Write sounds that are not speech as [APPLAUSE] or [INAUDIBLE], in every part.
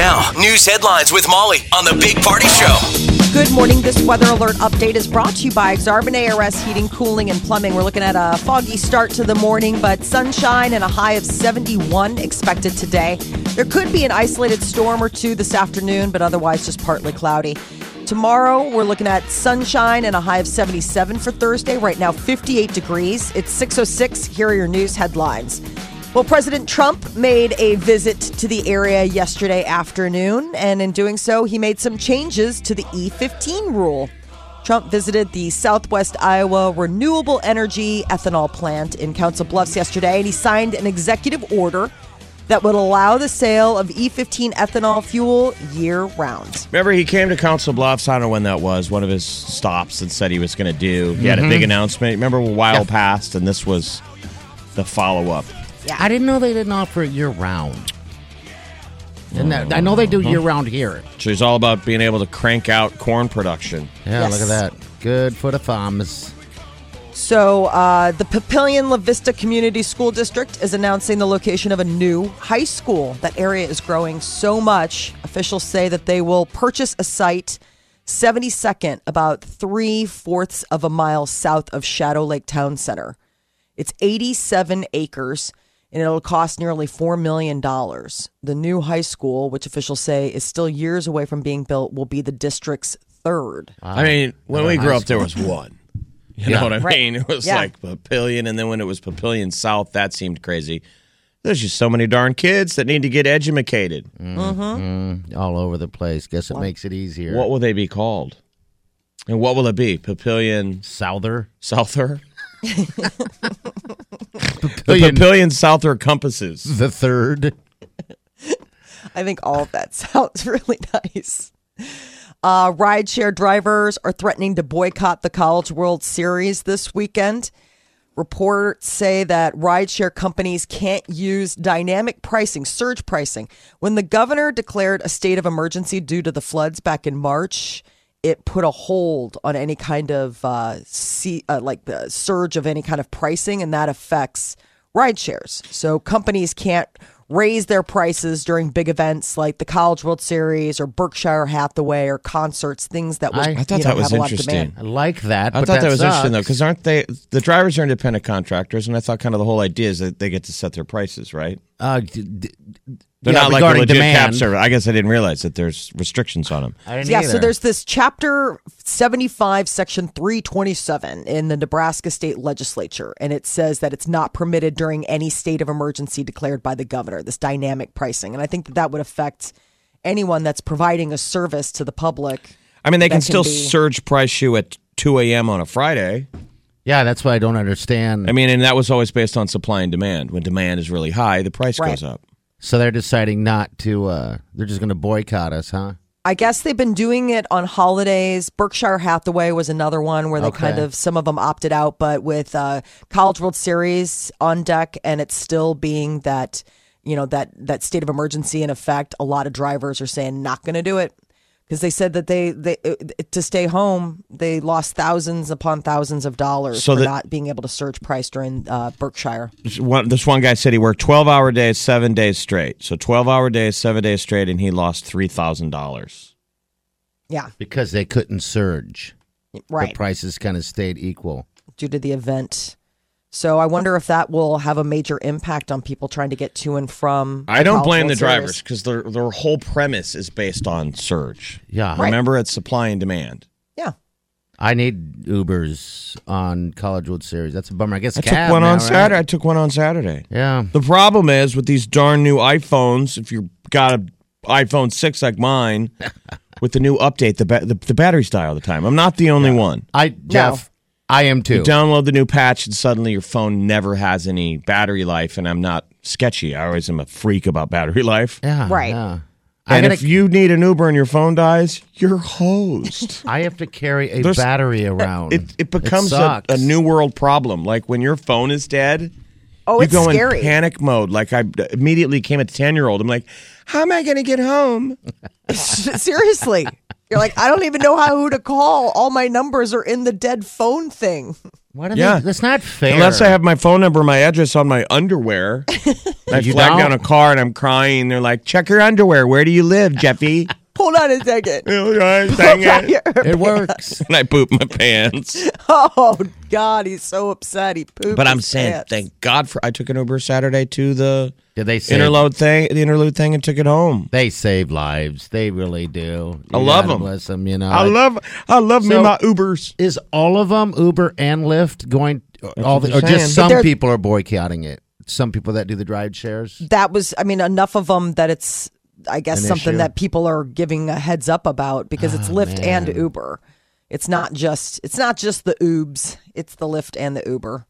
Now, news headlines with Molly on the Big Party Show. Good morning. This weather alert update is brought to you by Exarban ARS Heating, Cooling, and Plumbing. We're looking at a foggy start to the morning, but sunshine and a high of 71 expected today. There could be an isolated storm or two this afternoon, but otherwise just partly cloudy. Tomorrow, we're looking at sunshine and a high of 77 for Thursday. Right now, 58 degrees. It's 606. Here are your news headlines. Well, President Trump made a visit to the area yesterday afternoon, and in doing so, he made some changes to the E15 rule. Trump visited the Southwest Iowa Renewable Energy Ethanol Plant in Council Bluffs yesterday, and he signed an executive order that would allow the sale of E15 ethanol fuel year round. Remember, he came to Council Bluffs. I don't know when that was. One of his stops and said he was going to do. He had a big mm-hmm. announcement. Remember, a while passed, and this was the follow up. I didn't know they didn't offer it year round. And that, I know they do year round here. So he's all about being able to crank out corn production. Yeah, Yes. look at that. Good for the farmers. So, uh, the Papillion La Vista Community School District is announcing the location of a new high school. That area is growing so much. Officials say that they will purchase a site 72nd, about three fourths of a mile south of Shadow Lake Town Center. It's 87 acres and it'll cost nearly $4 million. The new high school, which officials say is still years away from being built, will be the district's third. I mean, when we grew high up, there was one. [LAUGHS] You Yeah. know what I Right. mean? It was Yeah. like Papillion, and then when it was Papillion South, that seemed crazy. There's just so many darn kids that need to get educated. Mm, mm-hmm. mm, all over the place. Guess it makes it easier. What will they be called? And what will it be? Papillion Souther? Souther? The Papillion Papillion Souther compasses. the third. I think all of that [LAUGHS] sounds really nice. Uh, rideshare drivers are threatening to boycott the College World Series this weekend. Reports say that rideshare companies can't use dynamic pricing, surge pricing. When the governor declared a state of emergency due to the floods back in March, it put a hold on any kind of uh, see, uh, like the surge of any kind of pricing, and that affects ride shares. So companies can't raise their prices during big events like the College World Series or Berkshire Hathaway or concerts, things that would I- I thought you know, that was have a lot of interesting. I like that. I but thought that, was interesting though, because aren't they the drivers are independent contractors, and I thought kind of the whole idea is that they get to set their prices, right? Uh, d- d- They're yeah, not like a legit demand. cab server. I guess I didn't realize that there's restrictions on them. I didn't Yeah, either. so there's this chapter 75, section 327 in the Nebraska state legislature, and it says that it's not permitted during any state of emergency declared by the governor, this dynamic pricing. And I think that that would affect anyone that's providing a service to the public. I mean, they That can can still be- surge price you at 2 a.m. on a Friday. yeah, that's what I don't understand. I mean, and that was always based on supply and demand. When demand is really high, the price Right. goes up. So they're deciding not to. Uh, they're just going to boycott us, huh? I guess they've been doing it on holidays. Berkshire Hathaway was another one where they Okay. kind of some of them opted out, but with uh, College World Series on deck, and it's still being that you know that that state of emergency in effect. A lot of drivers are saying not going to do it because they said that they they uh, to stay home they lost thousands upon thousands of dollars So for that- not being able to surge price during uh, Berkshire. This one, this one guy said he worked 12 hour days, seven days straight. So 12 hour days, seven days straight, and he lost $3,000. Yeah, Because they couldn't surge. right. The prices kind of stayed equal. due to the event. So I wonder if that will have a major impact on people trying to get to and from. I don't blame the drivers because their, their whole premise is based on surge. Yeah. Right. Remember, it's supply and demand. Yeah, I need Ubers on College World Series. That's a bummer. I guess I took one now, on right? Saturday. I took one on Saturday. Yeah. The problem is with these darn new iPhones, if you've got a iPhone 6 like mine, [LAUGHS] with the new update, the, ba- the, the batteries die all the time. I'm not the only one. I Jeff, I am too. You download the new patch, and suddenly your phone never has any battery life. And I'm not sketchy. I always am a freak about battery life. yeah. Right. Yeah. And gotta- if you need an Uber and your phone dies, you're hosed. [LAUGHS] I have to carry a There's- battery around. It, it becomes a, sucks. a new world problem. Like when your phone is dead, Oh, you it's go scary. in panic mode. Like I immediately became a 10 year old. I'm like, how am I going to get home? [LAUGHS] Seriously. You're like, I don't even know how who to call. All my numbers are in the dead phone thing. What are Yeah. they, that's not fair. Unless I have my phone number, my address on my underwear. [LAUGHS] I You flag don't? down a car and I'm crying. They're like, check your underwear. Where do you live, Jeffy? [LAUGHS] Hold on a second. [LAUGHS] Dang it. it works. And I poop my pants. [LAUGHS] Oh God, he's so upset. He pooped. But I'm his saying, pants. thank God for I took an Uber Saturday to the Did they save? interlude thing, the interlude thing, and took it home. They save lives. They really do. I You love gotta 'em. Bless them. You know. I love, I love me So- my Ubers. Is all of them Uber and Lyft going? all the, or they're just saying. some they're- people are boycotting it. Some people that do the drive shares. that was. I mean, enough of them that it's. I guess An something issue? that people are giving a heads up about because it's Lyft and. Uber. It's not just. It's not just the Ubs. It's the Lyft and the Uber.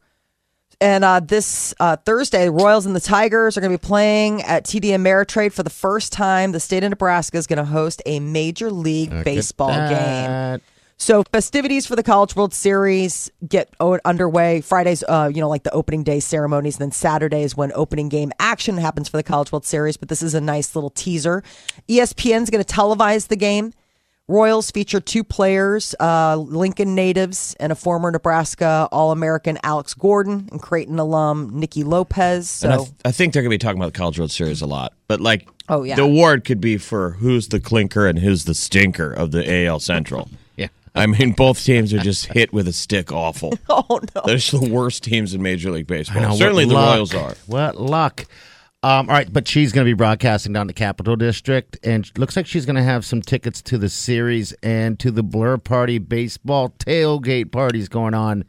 And uh, this uh, Thursday, the Royals and the Tigers are going to be playing at TD Ameritrade for the first time. The state of Nebraska is going to host a Major League Baseball game. So festivities for the College World Series get o- underway Fridays. Uh, you know, like the opening day ceremonies, and then Saturday is when opening game action happens for the College World Series. But this is a nice little teaser. ESPN's going to televise the game. Royals feature two players, uh, Lincoln natives and a former Nebraska All-American Alex Gordon and Creighton alum Nicky Lopez. So And I, th- I think they're going to be talking about the College World Series a lot. But like, Oh, yeah. the award could be for who's the clinker and who's the stinker of the AL Central. Yeah. I mean, both teams are just hit with a stick awful. [LAUGHS] oh no, They're just the worst teams in Major League Baseball. I know, Certainly the luck. Royals are. What luck. Um, all right, but she's going to be broadcasting down to Capitol District, and looks like she's going to have some tickets to the series and to the Blur Party baseball tailgate parties going on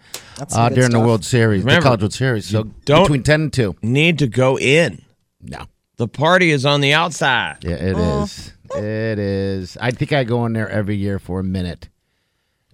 uh, good during the. World Series, Remember, the College World Series. So don't- between ten and two. Need to go in. No, The party is on the outside. yeah, it is. It is. I think I go in there every year for a minute,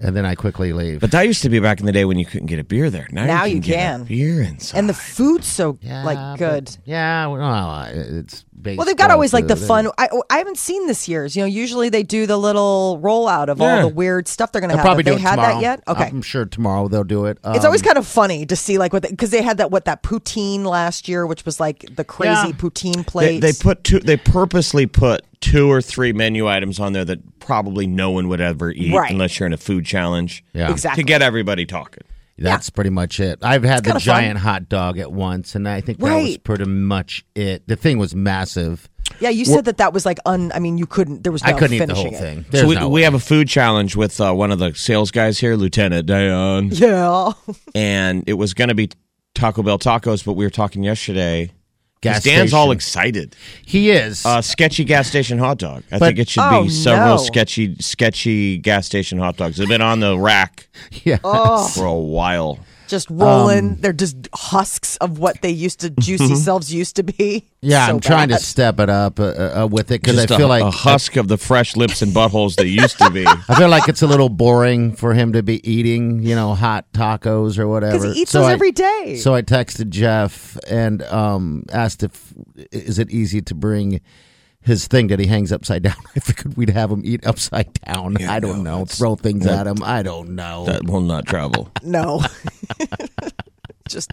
and then I quickly leave. But that used to be back in the day when you couldn't get a beer there. Now, Now you you can, get can. a beer inside. and the food's so Yeah, like but- good. yeah, well, uh, it's baseball. Well, they've got always like the fun. I, I haven't seen this year's. You know, usually they do the little rollout of all the weird stuff they're going to They'll have. probably Have do they it had tomorrow. that yet? Okay. I'm sure tomorrow they'll do it. it's always Um, kind of funny to see like what because they had that what that poutine last year, which was like the crazy Yeah. poutine they, they put two. They purposely put two or three menu items on there that probably no one would ever eat Right. unless you're in a food challenge. Yeah. Exactly. To get everybody talking. That's pretty much it. I've had the kinda fun. giant hot dog at once, and I think that was Right. pretty much it. The thing was massive. yeah, you said that that was like un. I mean, you couldn't. There was no I couldn't eat the finishing whole it. thing. There's so we, no we way. have a food challenge with uh, one of the sales guys here, Lieutenant Dion, Yeah. [LAUGHS] and it was going to be Taco Bell tacos, but we were talking yesterday. 'Cause Gas Dan's all excited. He is. Uh, sketchy gas station hot dog. I But- think it should Oh, be several no. sketchy, sketchy gas station hot dogs. They've been on the rack [LAUGHS] yeah. Oh. for a while. Just rolling. Um, They're just husks of what they used to juicy selves used to be. Yeah, So I'm trying to step it up uh, uh, with it because I feel a, like a husk of the fresh lips and buttholes they used to be. [LAUGHS] I feel like it's a little boring for him to be eating, you know, hot tacos or whatever. Because he eats So those I- every day. So I texted Jeff and um, asked if is it easy to bring his thing that he hangs upside down. [LAUGHS] I figured we'd have him eat upside down. Yeah, I don't no, know. Throw things that- at him. I don't know. That will not travel. [LAUGHS] No. [LAUGHS] just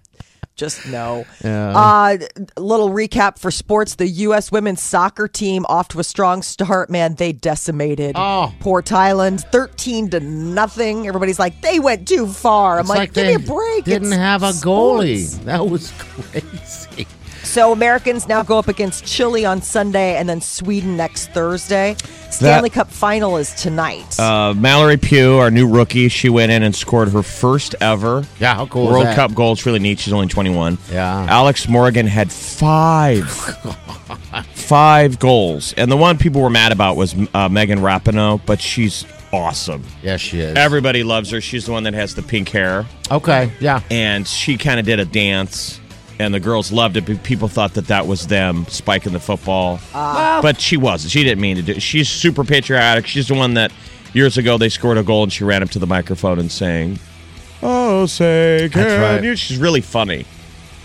just no. Uh little recap for sports. The US women's soccer team off to a strong start. Man, they decimated Oh. poor Thailand. Thirteen to nothing. Everybody's like, they went too far. I'm It's like, give me a break. Didn't It's have a sports." goalie. That was crazy. So Americans now go up against Chile on Sunday and then Sweden next Thursday. Stanley Cup final is tonight. Uh, Mallory Pugh, our new rookie, she went in and scored her first ever Yeah, how cool World? Cup goal. It's really neat. She's only 21. Yeah. Alex Morgan had five, [LAUGHS] five goals, and the one people were mad about was uh, Megan Rapinoe, but she's awesome. Yeah, she is. Everybody loves her. She's the one that has the pink hair, okay, yeah. and she kind of did a dance. And the girls loved it. People thought that that was them spiking the football, but she wasn't. She didn't mean to do. it. She's super patriotic. She's the one that years ago they scored a goal and she ran up to the microphone and sang, "Oh, say can That's right. you?" She's really funny.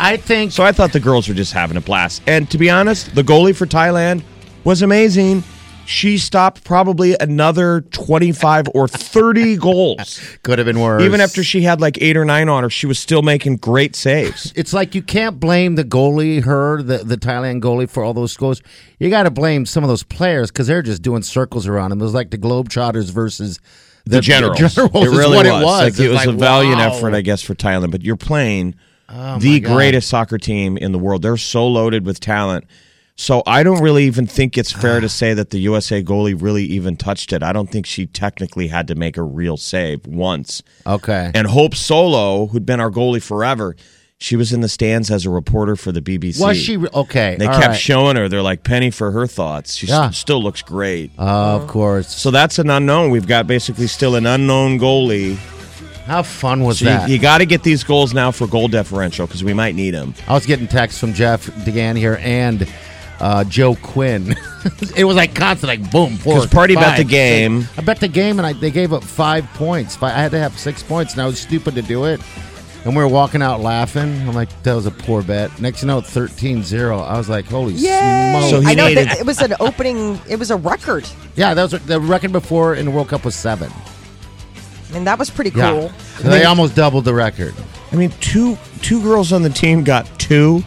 I think So I thought the girls were just having a blast. And to be honest, the goalie for Thailand was amazing. She stopped probably another 25 or 30 [LAUGHS] goals. Could have been worse. Even after she had like eight or nine on her, she was still making great saves. [LAUGHS] it's like you can't blame the goalie, her, the, the Thailand goalie, for all those goals. You got to blame some of those players because they're just doing circles around them. It was like the Globetrotters versus the, The generals. generals it really what was. it was. Like, it was like, a valiant wow. Oh effort, I guess, for Thailand. But you're playing oh my the greatest soccer team in the world. They're so loaded with talent. So I don't really even think it's fair to [SIGHS] say that the USA goalie really even touched it. I don't think she technically had to make a real save once. Okay. And Hope Solo, who'd been our goalie forever, she was in the stands as a reporter for the BBC. was she okay? They kept right. showing her. They're like Penny for her thoughts. She Yeah. still looks great. of course. so that's an unknown. We've got basically still an unknown goalie. How fun was So that? you, you got to get these goals now for goal differential because we might need them. I was getting texts from Jeff DeGan here and uh, Joe Quinn. [LAUGHS] it was like constant, like boom, four. 'Cause Party bet the game. six. I bet the game, and I, they gave up five points. I had to have six points, and I was stupid to do it. And we were walking out laughing. I'm like, that was a poor bet. Next, note, know, 13-0. I was like, holy Yay! smokes. So he I know that it was an opening. It was a record. yeah, that was the record before in the World Cup was seven. And that was pretty cool. Yeah, So they almost doubled the record. I mean, two two girls on the team got two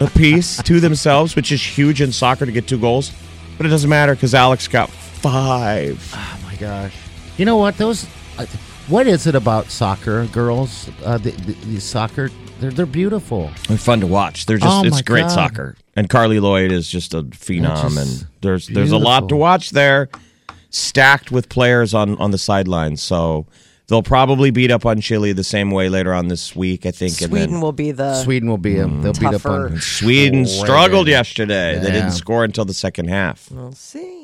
apiece to themselves, which is huge in soccer to get two goals. But it doesn't matter because Alex got five. Oh my gosh! You know what? Those. uh, What is it about soccer girls? Uh, the, the, the soccer, they're they're beautiful. They're fun to watch. They're just Oh, it's great God. soccer. And Carli Lloyd is just a phenom, just and there's there's a lot to watch there, stacked with players on on the sidelines. So they'll probably beat up on Chile the same way later on this week. I think. and Sweden then will be the Sweden will be um, they'll beat up tougher. on Sweden struggled yesterday. They didn't score until the second half. We'll see.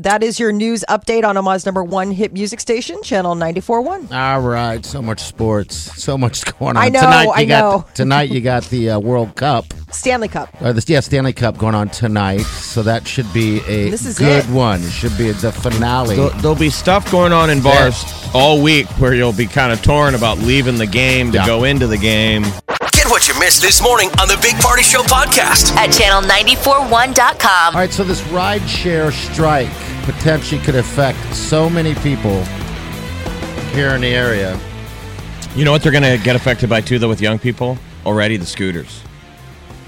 That is your news update on Omaha's number one hit music station, Channel 94.1. All right, so much sports, so much [LAUGHS] going on. I know, tonight, you I got, know. tonight you got the uh, World Cup, Stanley Cup. or the yeah Stanley Cup going on tonight. So that should be a This is good it. one. It should be the finale. There'll, there'll be stuff going on in bars all week where you'll be kind of torn about leaving the game to Yeah. go into the game. Get what you missed this morning on the Big Party Show podcast. at channel941.com. All right, so this ride share strike potentially could affect so many people here in the area. You know what they're going to get affected by too, though, with young people already the scooters.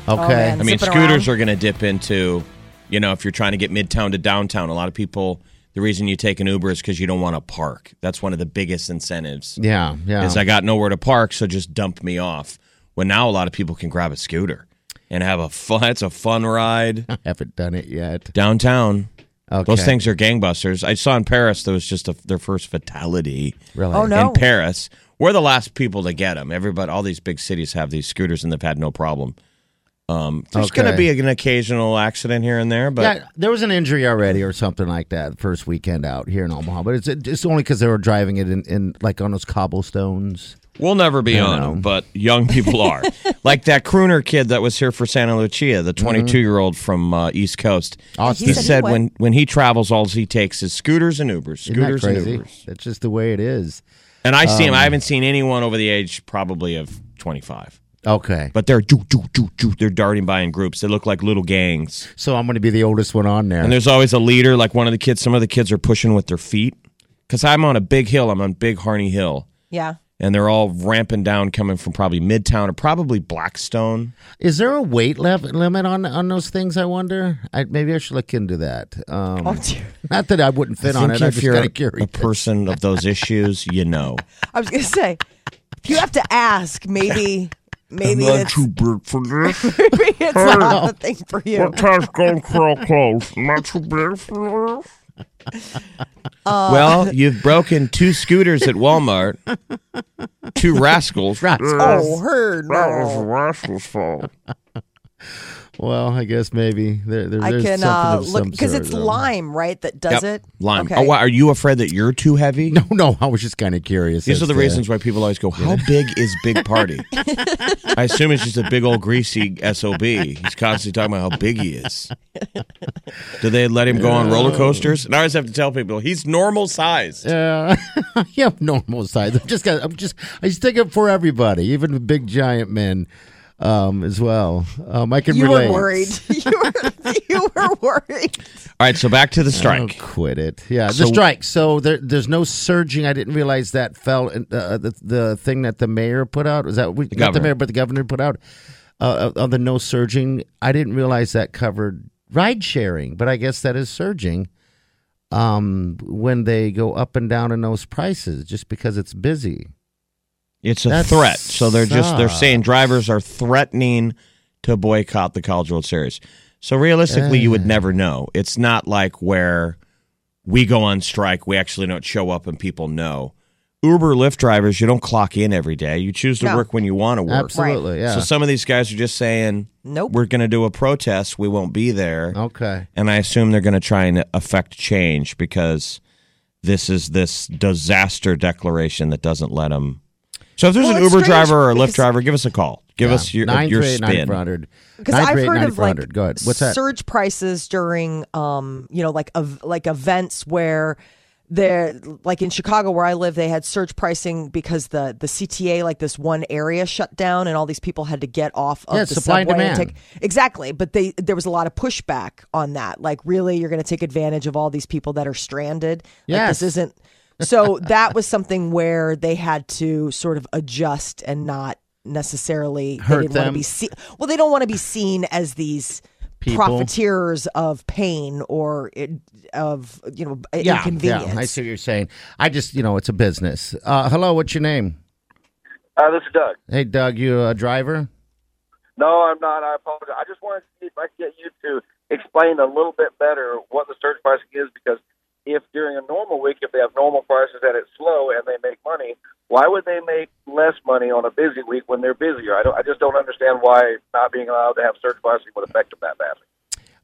Okay, oh, man. I mean, Zipping scooters around. are going to dip into, you know, if you're trying to get midtown to downtown. A lot of people, the reason you take an Uber is because you don't want to park. That's one of the biggest incentives. yeah, yeah. Is I got nowhere to park, so just dump me off. Well, now a lot of people can grab a scooter and have a fun. It's a fun ride [LAUGHS] haven't done it yet. downtown. Okay. Those things are gangbusters. I saw in Paris there was just a, their first fatality Really? Oh, no. in Paris. We're the last people to get them. Everybody, all these big cities have these scooters, and they've had no problem. Um, there's going to be an occasional accident here and there, but yeah, there was an injury already or something like that first weekend out here in Omaha, but it's it's only because they were driving it in, in like on those cobblestones. We'll never be on them. But young people are, [LAUGHS] like that crooner kid that was here for Santa Lucia, the 22 year old from uh, East Coast. Austin. He said he said went. when when he travels, all he takes is scooters and Ubers, Isn't that scooters and crazy? Ubers. That's just the way it is. And I see him. Um, I haven't seen anyone over the age probably of 25. Okay, But they're doo, doo, doo, doo, they're darting by in groups. They look like little gangs. so I'm going to be the oldest one on there. And there's always a leader, like one of the kids. Some of the kids are pushing with their feet. Because I'm on a big hill. I'm on Big Harney Hill. Yeah. And they're all ramping down, coming from probably Midtown or probably Blackstone. Is there a weight lev- limit on on those things? I wonder. I, maybe I should look into that. Um, Oh, not that I wouldn't fit I on think it. I'm if just you're kind a, of curious. a person of those issues, you know. [LAUGHS] I was going to say, if you have to ask, maybe. Maybe it's, big for this. [LAUGHS] maybe it's not the thing for you. What time's going crawl close. Not too big for this. Uh, well, you've broken two scooters at Walmart. Two rascals. Oh, her no. That was rascal's fault. Well, I guess maybe there, there, I there's can something uh, of look some because sort, it's though. lime, right? That does it. Lime. Okay. Oh, why, are you afraid that you're too heavy? [LAUGHS] No, no. I was just kind of curious. These as are the to- reasons why people always go, How big is Big Party? [LAUGHS] I assume it's just a big old greasy SOB. He's constantly talking about how big he is. Do they let him go on roller coasters? And I always have to tell people, he's normal size. Yeah, [LAUGHS] I have normal size. I'm just, got, I'm just, I stick up for everybody, even the big giant men. Um, as well. Um, I can You relate. were worried. [LAUGHS] [LAUGHS] you, were, you were worried. All right, so back to the Oh, strike. quit it. Yeah, So- the strike. So there, there's no surging. I didn't realize that fell. In, uh, the the thing that the mayor put out was that we, not the mayor, but the governor put out uh, on the no surging. I didn't realize that covered ride sharing, but I guess that is surging. Um, when they go up and down in those prices, just because it's busy. It's a That threat. So they're just they're saying drivers are threatening to boycott the College World Series. So realistically, you would eh. never know. It's not like where we go on strike, we actually don't show up and people know. Uber, Lyft drivers, you don't clock in every day. You choose to No. work when you want to work. Absolutely, yeah. So some of these guys are just saying, Nope. we're going to do a protest. We won't be there. Okay. And I assume they're going to try and affect change because this is this disaster declaration that doesn't let them. So if there's Well, an Uber driver or a Lyft driver, give us a call. Give us your nine your three eight nine spin. Because I've heard of like. Go ahead. What's that? surge prices during, um, you know, like ev- like events where they're like in Chicago where I live, they had surge pricing because the the CTA like this one area shut down and all these people had to get off of Yeah, the supply and subway demand. take exactly. But they there was a lot of pushback on that. Like, really, you're going to take advantage of all these people that are stranded? Like, this isn't. So that was something where they had to sort of adjust and not necessarily Hurt they didn't want to them. be seen. Well, they don't want to be seen as these People. profiteers of pain or it, of you know yeah, inconvenience. yeah. I see what you're saying. I just, you know, it's a business. Uh, hello, what's your name? Uh, this is Doug. Hey, Doug. You a driver? No, I'm not. I apologize. I just wanted to see if I could get you to explain a little bit better what the surge pricing is because if during a normal week, if they have normal prices and it's slow and they make money, why would they make less money on a busy week when they're busier? I don't. I just don't understand why not being allowed to have surge pricing would affect them that badly.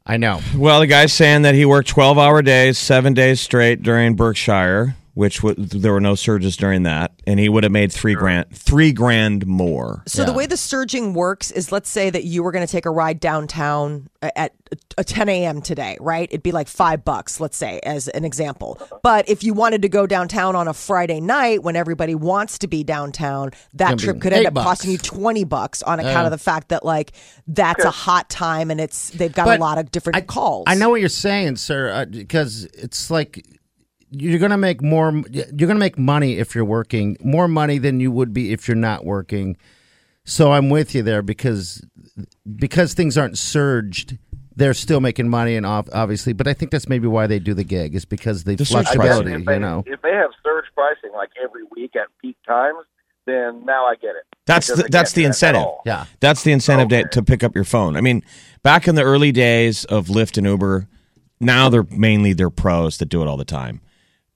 I know. Well, the guy's saying that he worked 12 hour days, seven days straight during Berkshire, which w- there were no surges during that, and he would have made three grand, three grand more. So the way the surging works is, let's say that you were going to take a ride downtown at a 10 a.m. today, right? It'd be like five bucks, let's say, as an example. But if you wanted to go downtown on a Friday night when everybody wants to be downtown, that Gonna trip could end up bucks. costing you 20 bucks on account of the fact that like that's a hot time and it's they've got a lot of different I, calls. I know what you're saying, sir, uh, because it's like you're going to make more. You're going to make money if you're working, more money than you would be if you're not working. So I'm with you there because because things aren't surged. They're still making money, and ob- obviously, but I think that's maybe why they do the gig is because the, The flexibility. if they, You know, if they have surge pricing like every week at peak times, then now I get it. That's the, that's the do that at incentive. yeah. That's the incentive to, to pick up your phone. I mean, back in the early days of Lyft and Uber, now they're mainly they're pros that do it all the time.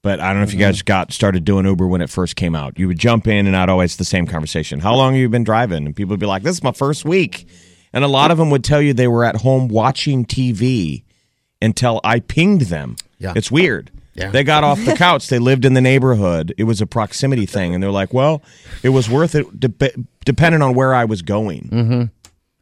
But I don't know if you Mm-hmm. guys got started doing Uber when it first came out. You would jump in and not always the same conversation. How long have you been driving? And people would be like, "This is my first week," and a lot of them would tell you they were at home watching TV until I pinged them. Yeah. it's weird. Yeah. They got off the [LAUGHS] couch. They lived in the neighborhood. It was a proximity thing, and they're like, "Well, it was worth it, dep depending on where I was going."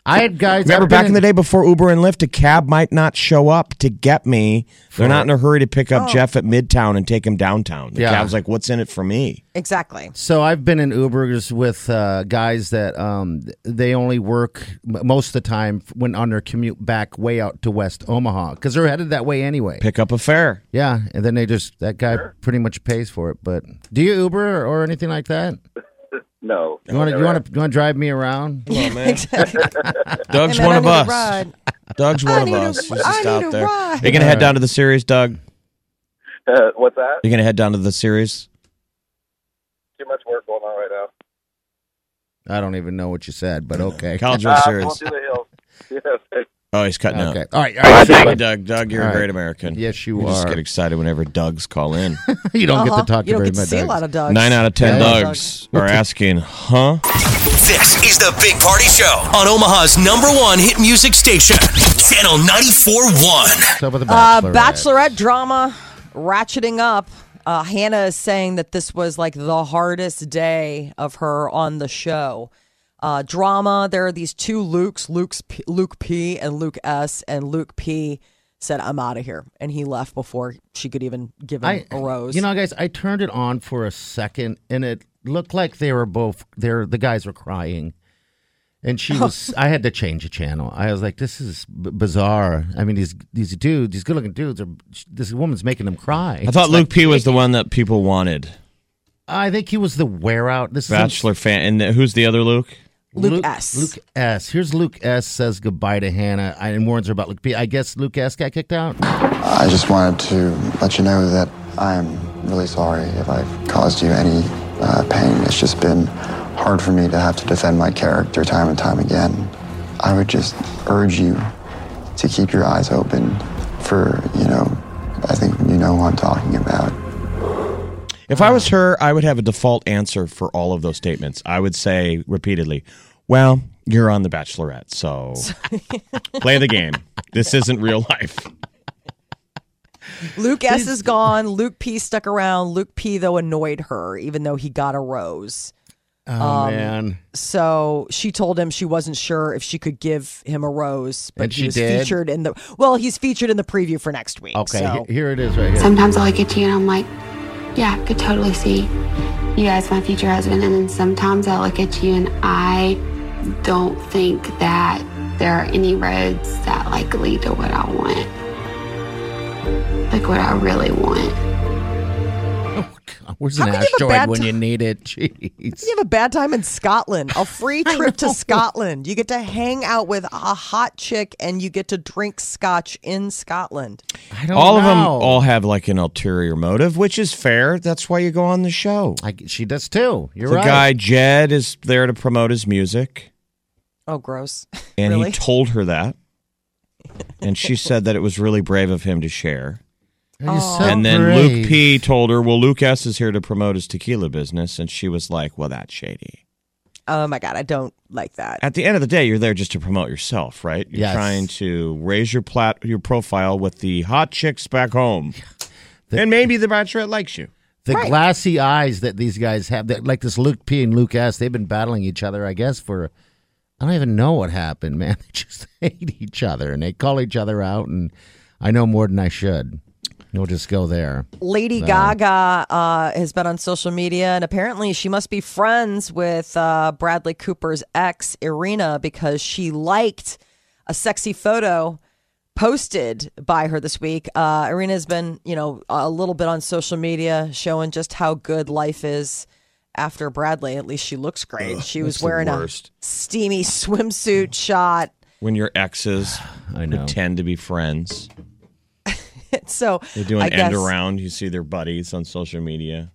I had guys. Remember back in the day before Uber and Lyft, a cab might not show up to get me. They're not in a hurry to pick up Jeff at Midtown and take him downtown. The Yeah. cab's like, "What's in it for me?" exactly. So I've been in Ubers with uh, guys that um, they only work most of the time when on their commute back way out to West Omaha because they're headed that way anyway. Pick up a fare. Yeah, and then they just that guy pretty much pays for it. But do you Uber or anything like that? No. You want to you want to you want to drive me around? Come on, man. [LAUGHS] Doug's Hey, man, one I of us. ride. Doug's I one of need a- us. He's I just need out a there. ride. Are you gonna head down to the series, Doug? [LAUGHS] Uh, what's that? You're gonna head down to the series. Too much work going on right now. I don't even know what you said, but okay. College World Uh, Series. going through the hills. [LAUGHS] Yes. Oh, he's cutting Okay. out. All right. All right. Thank you, Doug. Doug, you're All a right. great American. Yes, you We just get excited whenever Dougs call in. [LAUGHS] you don't Uh-huh. get to talk you to don't very get to much. see a lot of dogs. Nine out of ten Yeah. Dougs are asking, "Huh?" This is the Big Party Show on Omaha's number one hit music station, Channel 94.1. What's up with the Uh, bachelorette? bachelorette drama ratcheting up. Uh, Hannah is saying that this was like the hardest day of her on the show. Uh, drama. There are these two Lukes, Luke's P, Luke P and Luke S, and Luke P said, "I'm out of here," and he left before she could even give him I, a rose. You know, guys, I turned it on for a second, and it looked like they were both. They're the guys were crying, And she was. [LAUGHS] I had to change the channel. I was like, "This is b- bizarre." I mean, these these dudes, these good-looking dudes, are. This woman's making them cry. I thought Luke P was the one that people wanted. I think he was the wear out. This Bachelor fan. And who's the other Luke? Luke, Luke S. Luke S. Here's Luke S. says goodbye to Hannah I- and warns her about Luke P. I guess Luke S. got kicked out. I just wanted to let you know that I'm really sorry if I've caused you any uh, pain. It's just been hard for me to have to defend my character time and time again. I would just urge you to keep your eyes open for, you know, I think you know who I'm talking about. If I was her, I would have a default answer for all of those statements. I would say repeatedly, "Well, you're on the Bachelorette, so play the game. This isn't real life." Luke S is gone. Luke P stuck around. Luke P though annoyed her, even though he got a rose. Oh Um, man. So she told him she wasn't sure if she could give him a rose, but And he she was did? featured in the well, he's featured in the preview for next week. Okay, so. he- here it is right here. Sometimes I'll look at you and I'm like, yeah, I could totally see you as my future husband. And then sometimes I look at you and I don't think that there are any roads that like lead to what I want. Like what I really want. Where's How an you have a asteroid bad when ti- you need it? [LAUGHS] Jeez. You have a bad time in Scotland. A free [LAUGHS] trip to Scotland. You get to hang out with a hot chick and you get to drink scotch in Scotland. I don't all of them all have like an ulterior motive, which is fair. That's why you go on the show. I, she does too. You're the right. The guy Jed is there to promote his music, Oh, gross. [LAUGHS] and Really? he told her that, and she said that it was really brave of him to share. He's so and then brave. Luke P told her, "Well, Luke S is here to promote his tequila business," and she was like, "Well, that's shady." Oh my god, I don't like that. At the end of the day, you're there just to promote yourself, right? You're Yes. trying to raise your plat your profile with the hot chicks back home, [LAUGHS] and maybe the bachelorette likes you. The Right. glassy eyes that these guys have, that like this Luke P and Luke S, they've been battling each other, I guess, for I don't even know what happened, man. [LAUGHS] They just [LAUGHS] hate each other and they call each other out, and I know more than I should. We'll just go there. Lady Gaga uh, has been on social media, and apparently she must be friends with uh, Bradley Cooper's ex, Irina, because she liked a sexy photo posted by her this week. Uh, Irina has been, you know, a little bit on social media showing just how good life is after Bradley. At least she looks great. she was wearing a steamy swimsuit shot. When your exes [SIGHS] I know. pretend to be friends, [LAUGHS] So they do I an guess end around. You see their buddies on social media.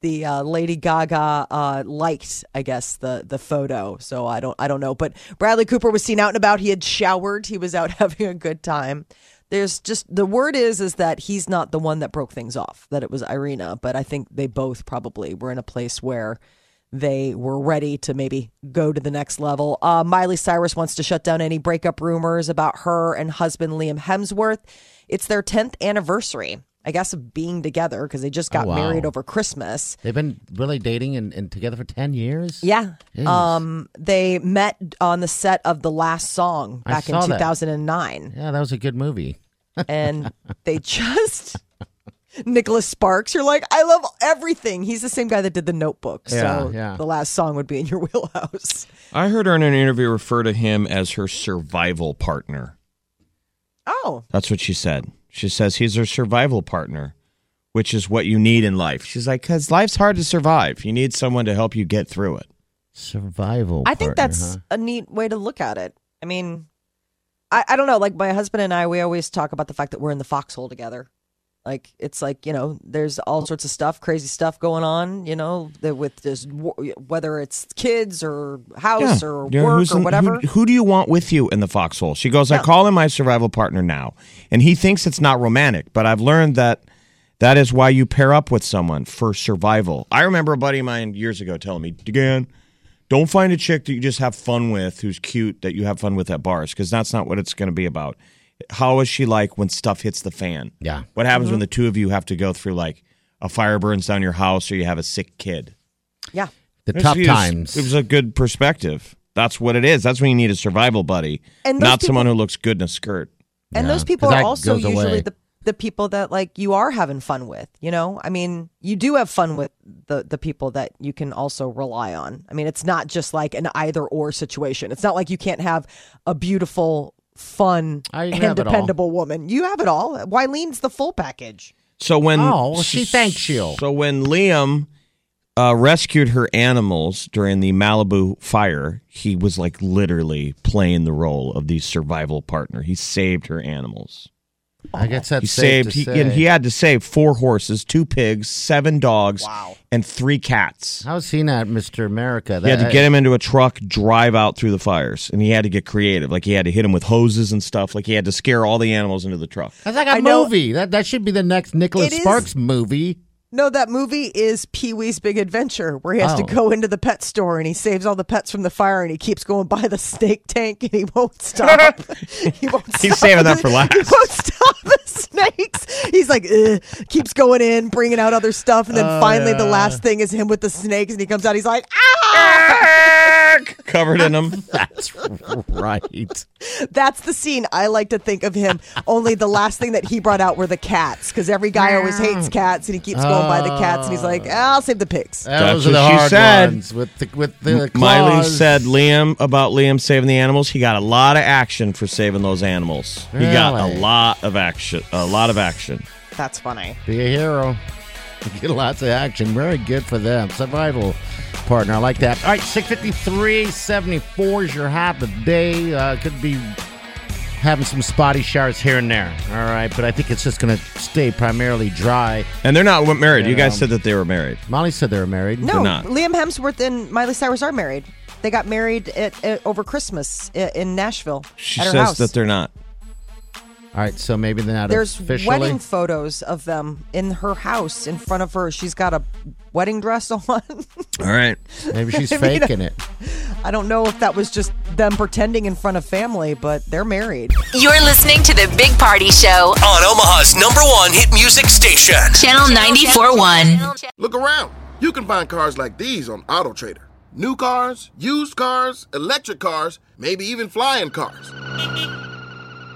the uh, Lady Gaga uh, liked, I guess, the the photo. So I don't I don't know. But Bradley Cooper was seen out and about. He had showered. He was out [LAUGHS] having a good time. There's just the word is is that he's not the one that broke things off. That it was Irina. But I think they both probably were in a place where they were ready to maybe go to the next level. Uh, Miley Cyrus wants to shut down any breakup rumors about her and husband Liam Hemsworth. It's their 10th anniversary, I guess, of being together because they just got Oh, wow. married over Christmas. They've been really dating and, and together for 10 years? Yeah. Jeez. Um, they met on the set of the last song back in saw that. 2009. Yeah, that was a good movie. [LAUGHS] And they just. Nicholas Sparks, you're like, I love everything. He's the same guy that did the notebook. Yeah, so yeah. the last song would be in your wheelhouse. I heard her in an interview refer to him as her survival partner. Oh, That's what she said. She says he's her survival partner, which is what you need in life. She's like, because life's hard to survive. You need someone to help you get through it. Survival. I think that's huh? a neat way to look at it. I mean, I, I don't know. Like my husband and I, we always talk about the fact that we're in the foxhole together. Like it's like you know, there's all sorts of stuff, crazy stuff going on. You know, that with this whether it's kids or house or Yeah, work or in- whatever. Who, who do you want with you in the foxhole? She goes, I call him my survival partner now. And he thinks it's not romantic, but I've learned that that is why you pair up with someone for survival. I remember a buddy of mine years ago telling me, DeGan, don't find a chick that you just have fun with who's cute that you have fun with at bars because that's not what it's going to be about. How is she like when stuff hits the fan? Yeah. What happens when mm-hmm. the two of you have to go through like a fire burns down your house or you have a sick kid? yeah, The It's- tough it's- times. It was a good perspective. That's what it is. That's when you need a survival buddy, And those not someone who looks good in a skirt. and Yeah, those people are also usually away. the the people that like you are having fun with. You know, I mean, you do have fun with the the people that you can also rely on. I mean, it's not just like an either or situation. It's not like you can't have a beautiful, fun, I and have it all. dependable woman. You have it all. Wileen's the full package. So when Oh, well, she thanks you. So when Liam uh, rescued her animals during the Malibu fire, he was like literally playing the role of the survival partner. He saved her animals. I guess that's He safe saved. to He, say. and he had to save four horses, two pigs, seven dogs, Wow. and three cats. How's he not Mr. America? He had to get him into a truck, drive out through the fires, and he had to get creative. Like he had to hit him with hoses and stuff. Like he had to scare all the animals into the truck. That's like a I know- movie. That that should be the next Nicholas It is- Sparks movie. No, that movie is Pee Wee's Big Adventure, where he has to Oh. go into the pet store and he saves all the pets from the fire and he keeps going by the snake tank and he won't stop. [LAUGHS] he won't stop. He's saving that for [LAUGHS] last. He won't stop the snakes. He's like, Ugh, keeps going in, bringing out other stuff, and then Oh, finally the last thing is him with the snakes, and he comes out. He's like, ah! Covered in them. [LAUGHS] That's right. That's the scene I like to think of him. Only the last thing that he brought out were the cats, because every guy always hates cats, and he keeps going by the cats, and he's like, "Ah, I'll save the pigs. Those That's are the what she hard said. ones with the with the Miley claws. said Liam about Liam saving the animals. He got a lot of action for saving those animals. He got Really? a lot of action. A lot of action. That's funny. Be a hero. [LAUGHS] Get lots of action. Very good for them. Survival partner. I like that. All right, 653 74 is your half a day. Uh, could be having some spotty showers here and there. All right, but I think it's just going to stay primarily dry. And they're not married. You guys Yeah. said that they were married. Molly said they were married. No, not. Liam Hemsworth and Miley Cyrus are married. They got married at, at, over Christmas in Nashville She at her says house. that they're not. All right, so maybe they're not There's officially. wedding photos of them in her house in front of her. She's got a wedding dress [LAUGHS] on. All right. Maybe she's [LAUGHS] I mean, faking it. I don't know if that was just them pretending in front of family, but they're married. You're listening to the Big Party Show, On Omaha's number one hit music station. Channel 94.1. Look around. You can find cars like these on AutoTrader. New cars, used cars, electric cars, maybe even flying cars.